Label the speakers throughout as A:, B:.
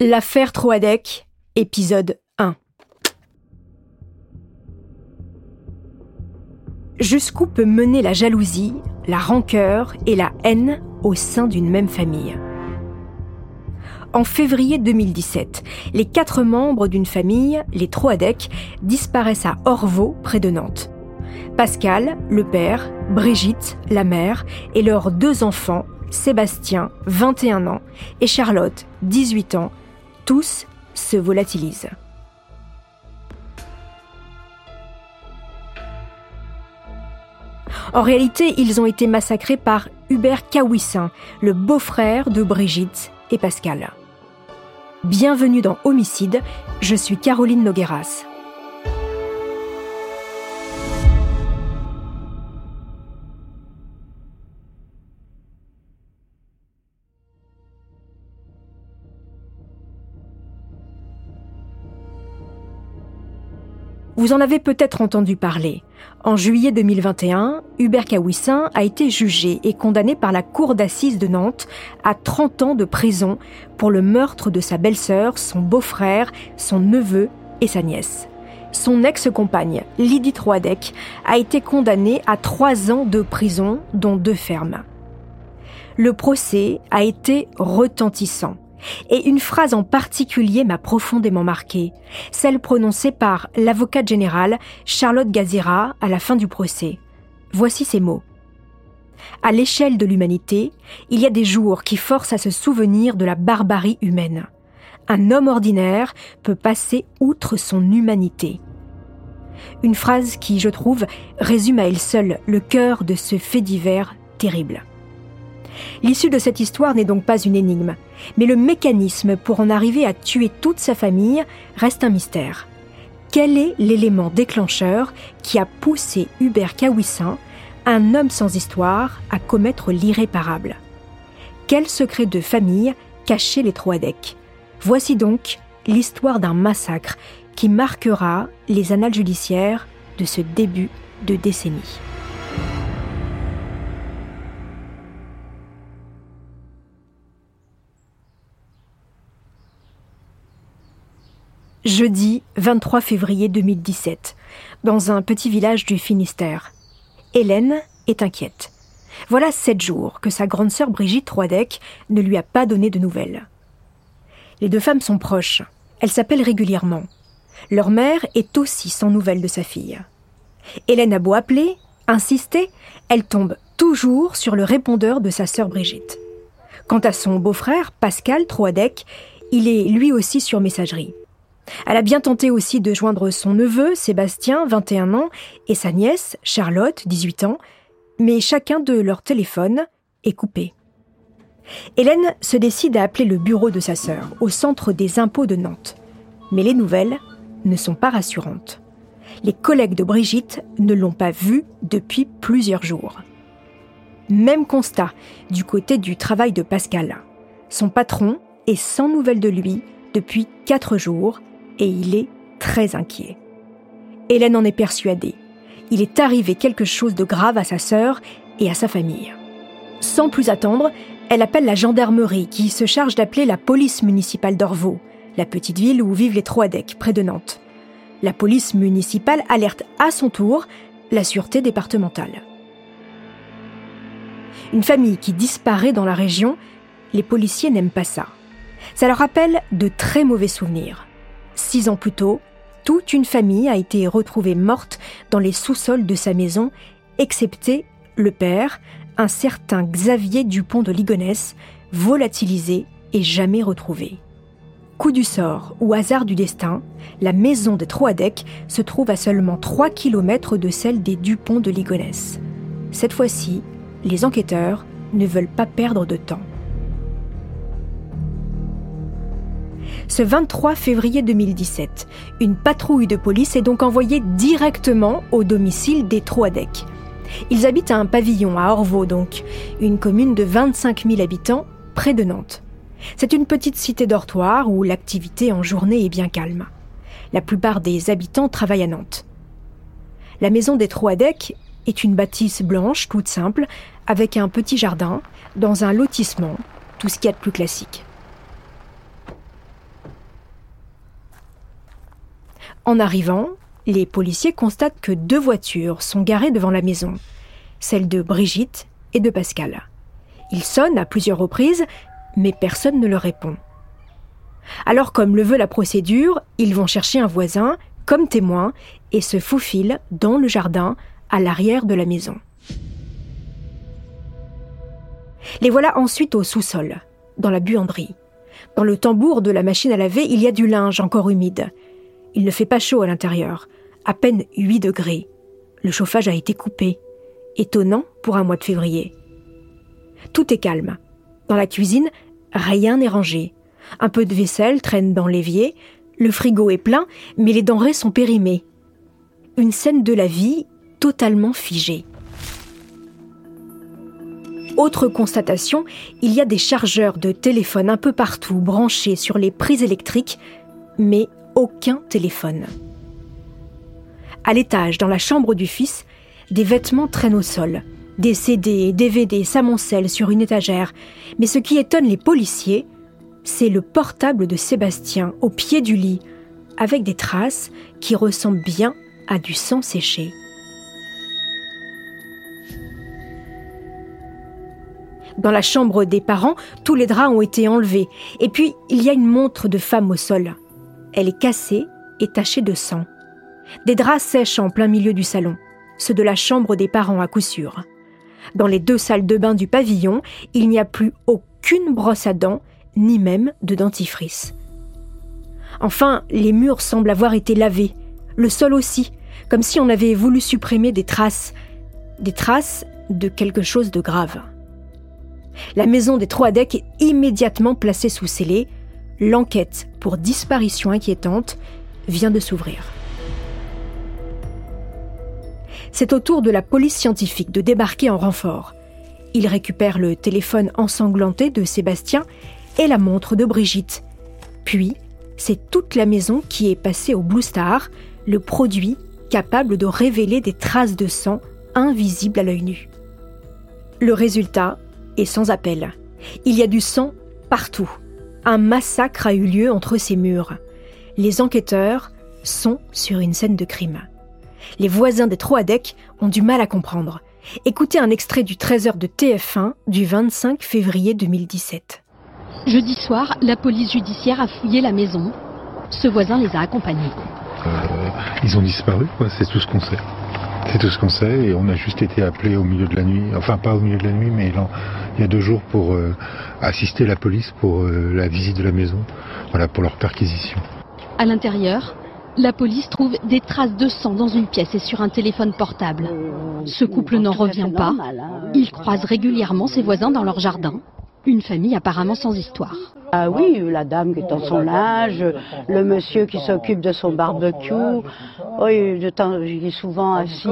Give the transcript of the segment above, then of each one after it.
A: L'affaire Troadec, épisode 1. Jusqu'où peut mener la jalousie, la rancœur et la haine au sein d'une même famille? En février 2017, les quatre membres d'une famille, les Troadec, disparaissent à Orvaux, près de Nantes. Pascal, le père, Brigitte, la mère, et leurs deux enfants, Sébastien, 21 ans, et Charlotte, 18 ans, tous se volatilisent. En réalité, ils ont été massacrés par Hubert Kawissin, le beau-frère de Brigitte et Pascal. Bienvenue dans Homicide, je suis Caroline Nogueras. Vous en avez peut-être entendu parler. En juillet 2021, Hubert Kawissin a été jugé et condamné par la Cour d'assises de Nantes à 30 ans de prison pour le meurtre de sa belle-sœur, son beau-frère, son neveu et sa nièce. Son ex-compagne, Lydie Troadec, a été condamnée à 3 ans de prison, dont deux fermes. Le procès a été retentissant. Et une phrase en particulier m'a profondément marquée, celle prononcée par l'avocate générale Charlotte Gazira à la fin du procès. Voici ces mots. À l'échelle de l'humanité, il y a des jours qui forcent à se souvenir de la barbarie humaine. Un homme ordinaire peut passer outre son humanité. Une phrase qui, je trouve, résume à elle seule le cœur de ce fait divers terrible. L'issue de cette histoire n'est donc pas une énigme, mais le mécanisme pour en arriver à tuer toute sa famille reste un mystère. Quel est l'élément déclencheur qui a poussé Hubert Kawissin, un homme sans histoire, à commettre l'irréparable? Quel secret de famille cachait les Troadec Voici donc l'histoire d'un massacre qui marquera les annales judiciaires de ce début de décennie. Jeudi 23 février 2017, dans un petit village du Finistère. Hélène est inquiète. Voilà sept jours que sa grande sœur Brigitte Troidec ne lui a pas donné de nouvelles. Les deux femmes sont proches. Elles s'appellent régulièrement. Leur mère est aussi sans nouvelles de sa fille. Hélène a beau appeler, insister, elle tombe toujours sur le répondeur de sa sœur Brigitte. Quant à son beau-frère, Pascal Troadec, il est lui aussi sur messagerie. Elle a bien tenté aussi de joindre son neveu, Sébastien, 21 ans, et sa nièce, Charlotte, 18 ans, mais chacun de leurs téléphones est coupé. Hélène se décide à appeler le bureau de sa sœur, au centre des impôts de Nantes. Mais les nouvelles ne sont pas rassurantes. Les collègues de Brigitte ne l'ont pas vue depuis plusieurs jours. Même constat du côté du travail de Pascal. Son patron est sans nouvelles de lui depuis quatre jours et il est très inquiet. Hélène en est persuadée. Il est arrivé quelque chose de grave à sa sœur et à sa famille. Sans plus attendre, elle appelle la gendarmerie qui se charge d'appeler la police municipale d'Orvaux, la petite ville où vivent les Troadec, près de Nantes. La police municipale alerte à son tour la sûreté départementale. Une famille qui disparaît dans la région, les policiers n'aiment pas ça. Ça leur rappelle de très mauvais souvenirs. Six ans plus tôt, toute une famille a été retrouvée morte dans les sous-sols de sa maison, excepté le père, un certain Xavier Dupont de Ligonnès, volatilisé et jamais retrouvé. Coup du sort ou hasard du destin, la maison de Troadec se trouve à seulement 3 km de celle des Dupont de Ligonnès. Cette fois-ci, les enquêteurs ne veulent pas perdre de temps. Ce 23 février 2017, une patrouille de police est donc envoyée directement au domicile des Troadec. Ils habitent à un pavillon à Orvaux donc, une commune de 25 000 habitants près de Nantes. C'est une petite cité dortoir où l'activité en journée est bien calme. La plupart des habitants travaillent à Nantes. La maison des Troadec est une bâtisse blanche toute simple avec un petit jardin dans un lotissement, tout ce qu'il y a de plus classique. En arrivant, les policiers constatent que deux voitures sont garées devant la maison, celle de Brigitte et de Pascal. Ils sonnent à plusieurs reprises, mais personne ne leur répond. Alors, comme le veut la procédure, ils vont chercher un voisin comme témoin et se faufilent dans le jardin à l'arrière de la maison. Les voilà ensuite au sous-sol, dans la buanderie. Dans le tambour de la machine à laver, il y a du linge encore humide. Il ne fait pas chaud à l'intérieur, à peine 8 degrés. Le chauffage a été coupé. Étonnant pour un mois de février. Tout est calme. Dans la cuisine, rien n'est rangé. Un peu de vaisselle traîne dans l'évier, le frigo est plein, mais les denrées sont périmées. Une scène de la vie totalement figée. Autre constatation, il y a des chargeurs de téléphone un peu partout branchés sur les prises électriques, mais aucun téléphone. À l'étage, dans la chambre du fils, des vêtements traînent au sol. Des CD et DVD s'amoncellent sur une étagère. Mais ce qui étonne les policiers, c'est le portable de Sébastien au pied du lit, avec des traces qui ressemblent bien à du sang séché. Dans la chambre des parents, tous les draps ont été enlevés. Et puis, il y a une montre de femme au sol. Elle est cassée et tachée de sang. Des draps sèchent en plein milieu du salon, ceux de la chambre des parents à coup sûr. Dans les deux salles de bain du pavillon, il n'y a plus aucune brosse à dents, ni même de dentifrice. Enfin, les murs semblent avoir été lavés, le sol aussi, comme si on avait voulu supprimer des traces, des traces de quelque chose de grave. La maison des Troadec est immédiatement placée sous scellé. L'enquête pour disparition inquiétante vient de s'ouvrir. C'est au tour de la police scientifique de débarquer en renfort. Ils récupèrent le téléphone ensanglanté de Sébastien et la montre de Brigitte. Puis, c'est toute la maison qui est passée au Blue Star, le produit capable de révéler des traces de sang invisibles à l'œil nu. Le résultat est sans appel. Il y a du sang partout. Un massacre a eu lieu entre ces murs. Les enquêteurs sont sur une scène de crime. Les voisins des Troadec ont du mal à comprendre. Écoutez un extrait du 13h de TF1 du 25 février 2017.
B: Jeudi soir, la police judiciaire a fouillé la maison. Ce voisin les a accompagnés.
C: Euh, ils ont disparu, c'est tout ce qu'on sait. C'est tout ce qu'on sait et on a juste été appelé au milieu de la nuit, enfin pas au milieu de la nuit, mais il y a deux jours pour euh, assister la police pour euh, la visite de la maison, voilà, pour leur perquisition.
B: À l'intérieur, la police trouve des traces de sang dans une pièce et sur un téléphone portable. Ce couple n'en revient pas. Ils croisent régulièrement ses voisins dans leur jardin. Une famille apparemment sans histoire.
D: Ah oui, la dame qui est dans son âge, le monsieur qui s'occupe de son barbecue. Oui, il est souvent assis.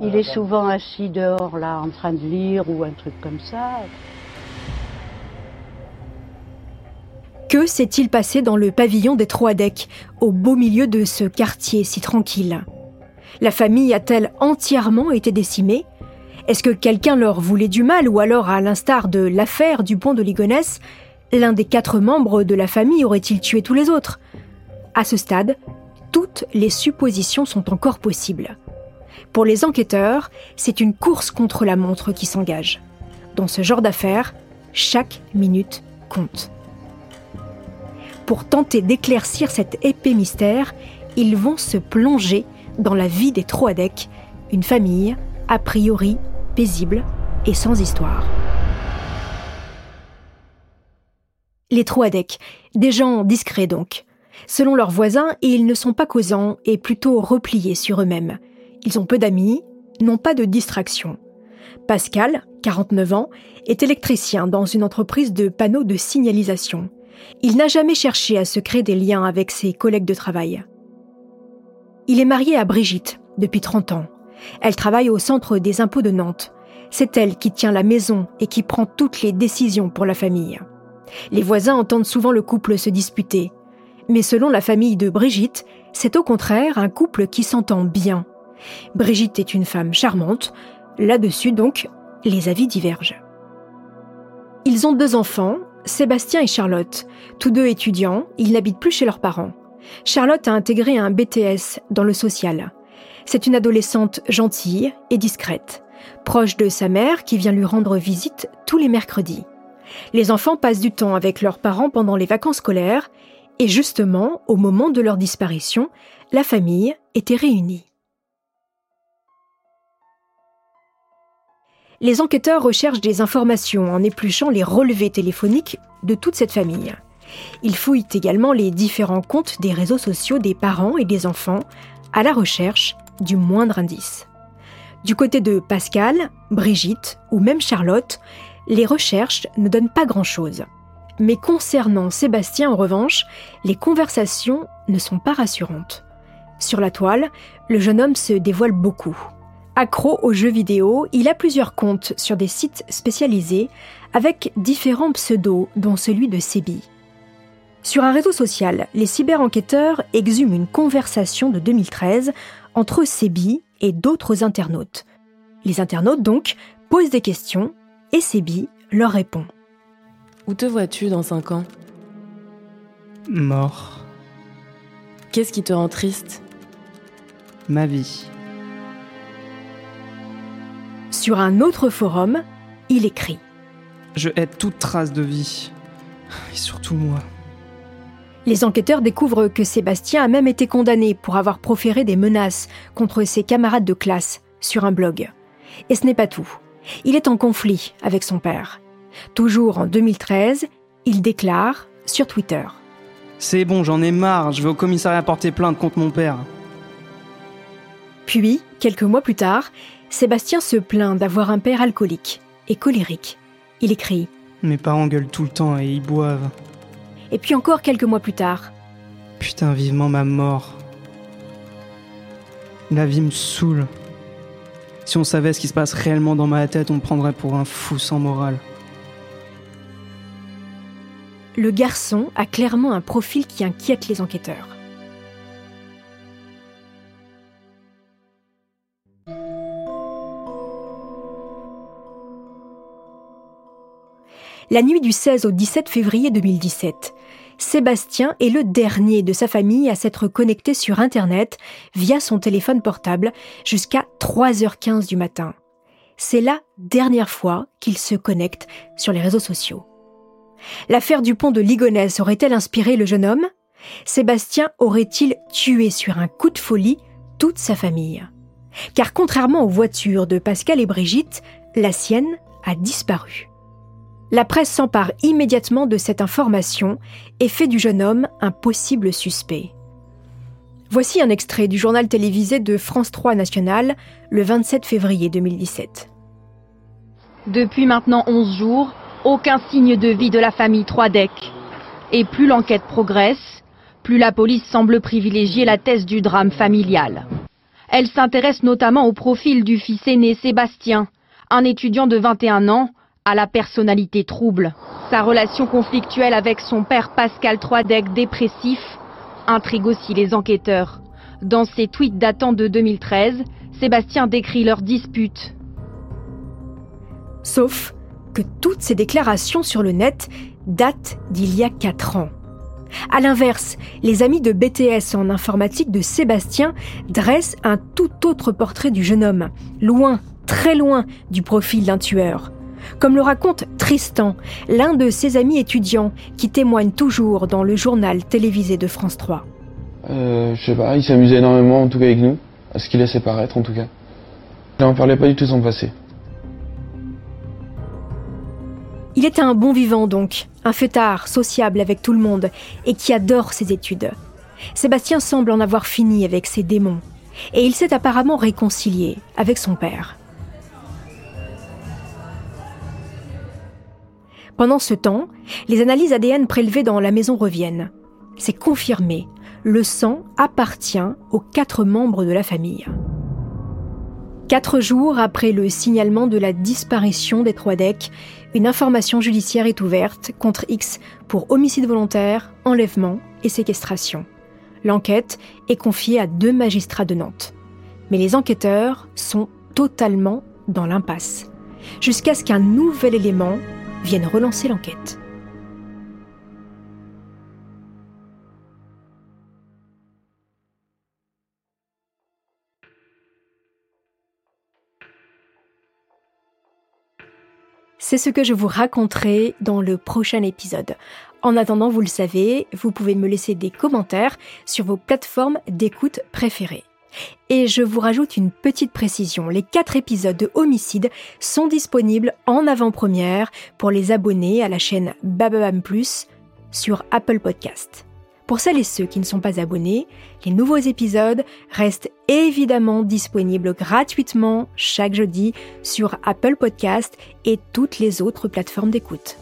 D: Il est souvent assis dehors là, en train de lire ou un truc comme ça.
A: Que s'est-il passé dans le pavillon des Troadec, au beau milieu de ce quartier si tranquille? La famille a-t-elle entièrement été décimée? Est-ce que quelqu'un leur voulait du mal ou alors, à l'instar de l'affaire du pont de Ligonnès, l'un des quatre membres de la famille aurait-il tué tous les autres? À ce stade, toutes les suppositions sont encore possibles. Pour les enquêteurs, c'est une course contre la montre qui s'engage. Dans ce genre d'affaires, chaque minute compte. Pour tenter d'éclaircir cet épais mystère, ils vont se plonger dans la vie des Troadec, une famille a priori paisible et sans histoire. Les Troadec, des gens discrets donc. Selon leurs voisins, ils ne sont pas causants et plutôt repliés sur eux-mêmes. Ils ont peu d'amis, n'ont pas de distraction. Pascal, 49 ans, est électricien dans une entreprise de panneaux de signalisation. Il n'a jamais cherché à se créer des liens avec ses collègues de travail. Il est marié à Brigitte depuis 30 ans. Elle travaille au centre des impôts de Nantes. C'est elle qui tient la maison et qui prend toutes les décisions pour la famille. Les voisins entendent souvent le couple se disputer. Mais selon la famille de Brigitte, c'est au contraire un couple qui s'entend bien. Brigitte est une femme charmante. Là-dessus, donc, les avis divergent. Ils ont deux enfants, Sébastien et Charlotte. Tous deux étudiants, ils n'habitent plus chez leurs parents. Charlotte a intégré un BTS dans le social. C'est une adolescente gentille et discrète, proche de sa mère qui vient lui rendre visite tous les mercredis. Les enfants passent du temps avec leurs parents pendant les vacances scolaires et justement, au moment de leur disparition, la famille était réunie. Les enquêteurs recherchent des informations en épluchant les relevés téléphoniques de toute cette famille. Ils fouillent également les différents comptes des réseaux sociaux des parents et des enfants à la recherche du moindre indice. Du côté de Pascal, Brigitte ou même Charlotte, les recherches ne donnent pas grand-chose. Mais concernant Sébastien, en revanche, les conversations ne sont pas rassurantes. Sur la toile, le jeune homme se dévoile beaucoup. Accro aux jeux vidéo, il a plusieurs comptes sur des sites spécialisés avec différents pseudos, dont celui de Sébi. Sur un réseau social, les cyber-enquêteurs exhument une conversation de 2013 entre Sébi et d'autres internautes. Les internautes, donc, posent des questions et Sébi leur répond.
E: Où te vois-tu dans cinq ans?
F: Mort.
E: Qu'est-ce qui te rend triste?
F: Ma vie.
A: Sur un autre forum, il écrit
F: Je hais toute trace de vie. Et surtout moi.
A: Les enquêteurs découvrent que Sébastien a même été condamné pour avoir proféré des menaces contre ses camarades de classe sur un blog. Et ce n'est pas tout. Il est en conflit avec son père. Toujours en 2013, il déclare sur Twitter
F: C'est bon, j'en ai marre, je vais au commissariat porter plainte contre mon père.
A: Puis, quelques mois plus tard, Sébastien se plaint d'avoir un père alcoolique et colérique. Il écrit
F: Mes parents gueulent tout le temps et ils boivent.
A: Et puis encore quelques mois plus tard.
F: Putain, vivement ma mort. La vie me saoule. Si on savait ce qui se passe réellement dans ma tête, on me prendrait pour un fou sans morale.
A: Le garçon a clairement un profil qui inquiète les enquêteurs. La nuit du 16 au 17 février 2017, Sébastien est le dernier de sa famille à s'être connecté sur Internet via son téléphone portable jusqu'à 3h15 du matin. C'est la dernière fois qu'il se connecte sur les réseaux sociaux. L'affaire du pont de Ligonnès aurait-elle inspiré le jeune homme? Sébastien aurait-il tué sur un coup de folie toute sa famille? Car contrairement aux voitures de Pascal et Brigitte, la sienne a disparu. La presse s'empare immédiatement de cette information et fait du jeune homme un possible suspect. Voici un extrait du journal télévisé de France 3 National le 27 février 2017.
B: Depuis maintenant 11 jours, aucun signe de vie de la famille Troidec. Et plus l'enquête progresse, plus la police semble privilégier la thèse du drame familial. Elle s'intéresse notamment au profil du fils aîné Sébastien, un étudiant de 21 ans, à la personnalité trouble. Sa relation conflictuelle avec son père Pascal Troidec dépressif intrigue aussi les enquêteurs. Dans ses tweets datant de 2013, Sébastien décrit leur dispute.
A: Sauf que toutes ces déclarations sur le net datent d'il y a 4 ans. A l'inverse, les amis de BTS en informatique de Sébastien dressent un tout autre portrait du jeune homme, loin, très loin du profil d'un tueur. Comme le raconte Tristan, l'un de ses amis étudiants qui témoigne toujours dans le journal télévisé de France 3.
G: Euh, je sais pas, il s'amusait énormément en tout cas avec nous, à ce qu'il laissait paraître en tout cas. Il n'en parlait pas du tout son passé.
A: Il était un bon vivant donc, un fêtard, sociable avec tout le monde, et qui adore ses études. Sébastien semble en avoir fini avec ses démons, et il s'est apparemment réconcilié avec son père. Pendant ce temps, les analyses ADN prélevées dans la maison reviennent. C'est confirmé, le sang appartient aux quatre membres de la famille. Quatre jours après le signalement de la disparition des trois decks, une information judiciaire est ouverte contre X pour homicide volontaire, enlèvement et séquestration. L'enquête est confiée à deux magistrats de Nantes. Mais les enquêteurs sont totalement dans l'impasse, jusqu'à ce qu'un nouvel élément viennent relancer l'enquête. C'est ce que je vous raconterai dans le prochain épisode. En attendant, vous le savez, vous pouvez me laisser des commentaires sur vos plateformes d'écoute préférées. Et je vous rajoute une petite précision, les quatre épisodes de Homicide sont disponibles en avant-première pour les abonnés à la chaîne Bababam Plus sur Apple Podcast. Pour celles et ceux qui ne sont pas abonnés, les nouveaux épisodes restent évidemment disponibles gratuitement chaque jeudi sur Apple Podcast et toutes les autres plateformes d'écoute.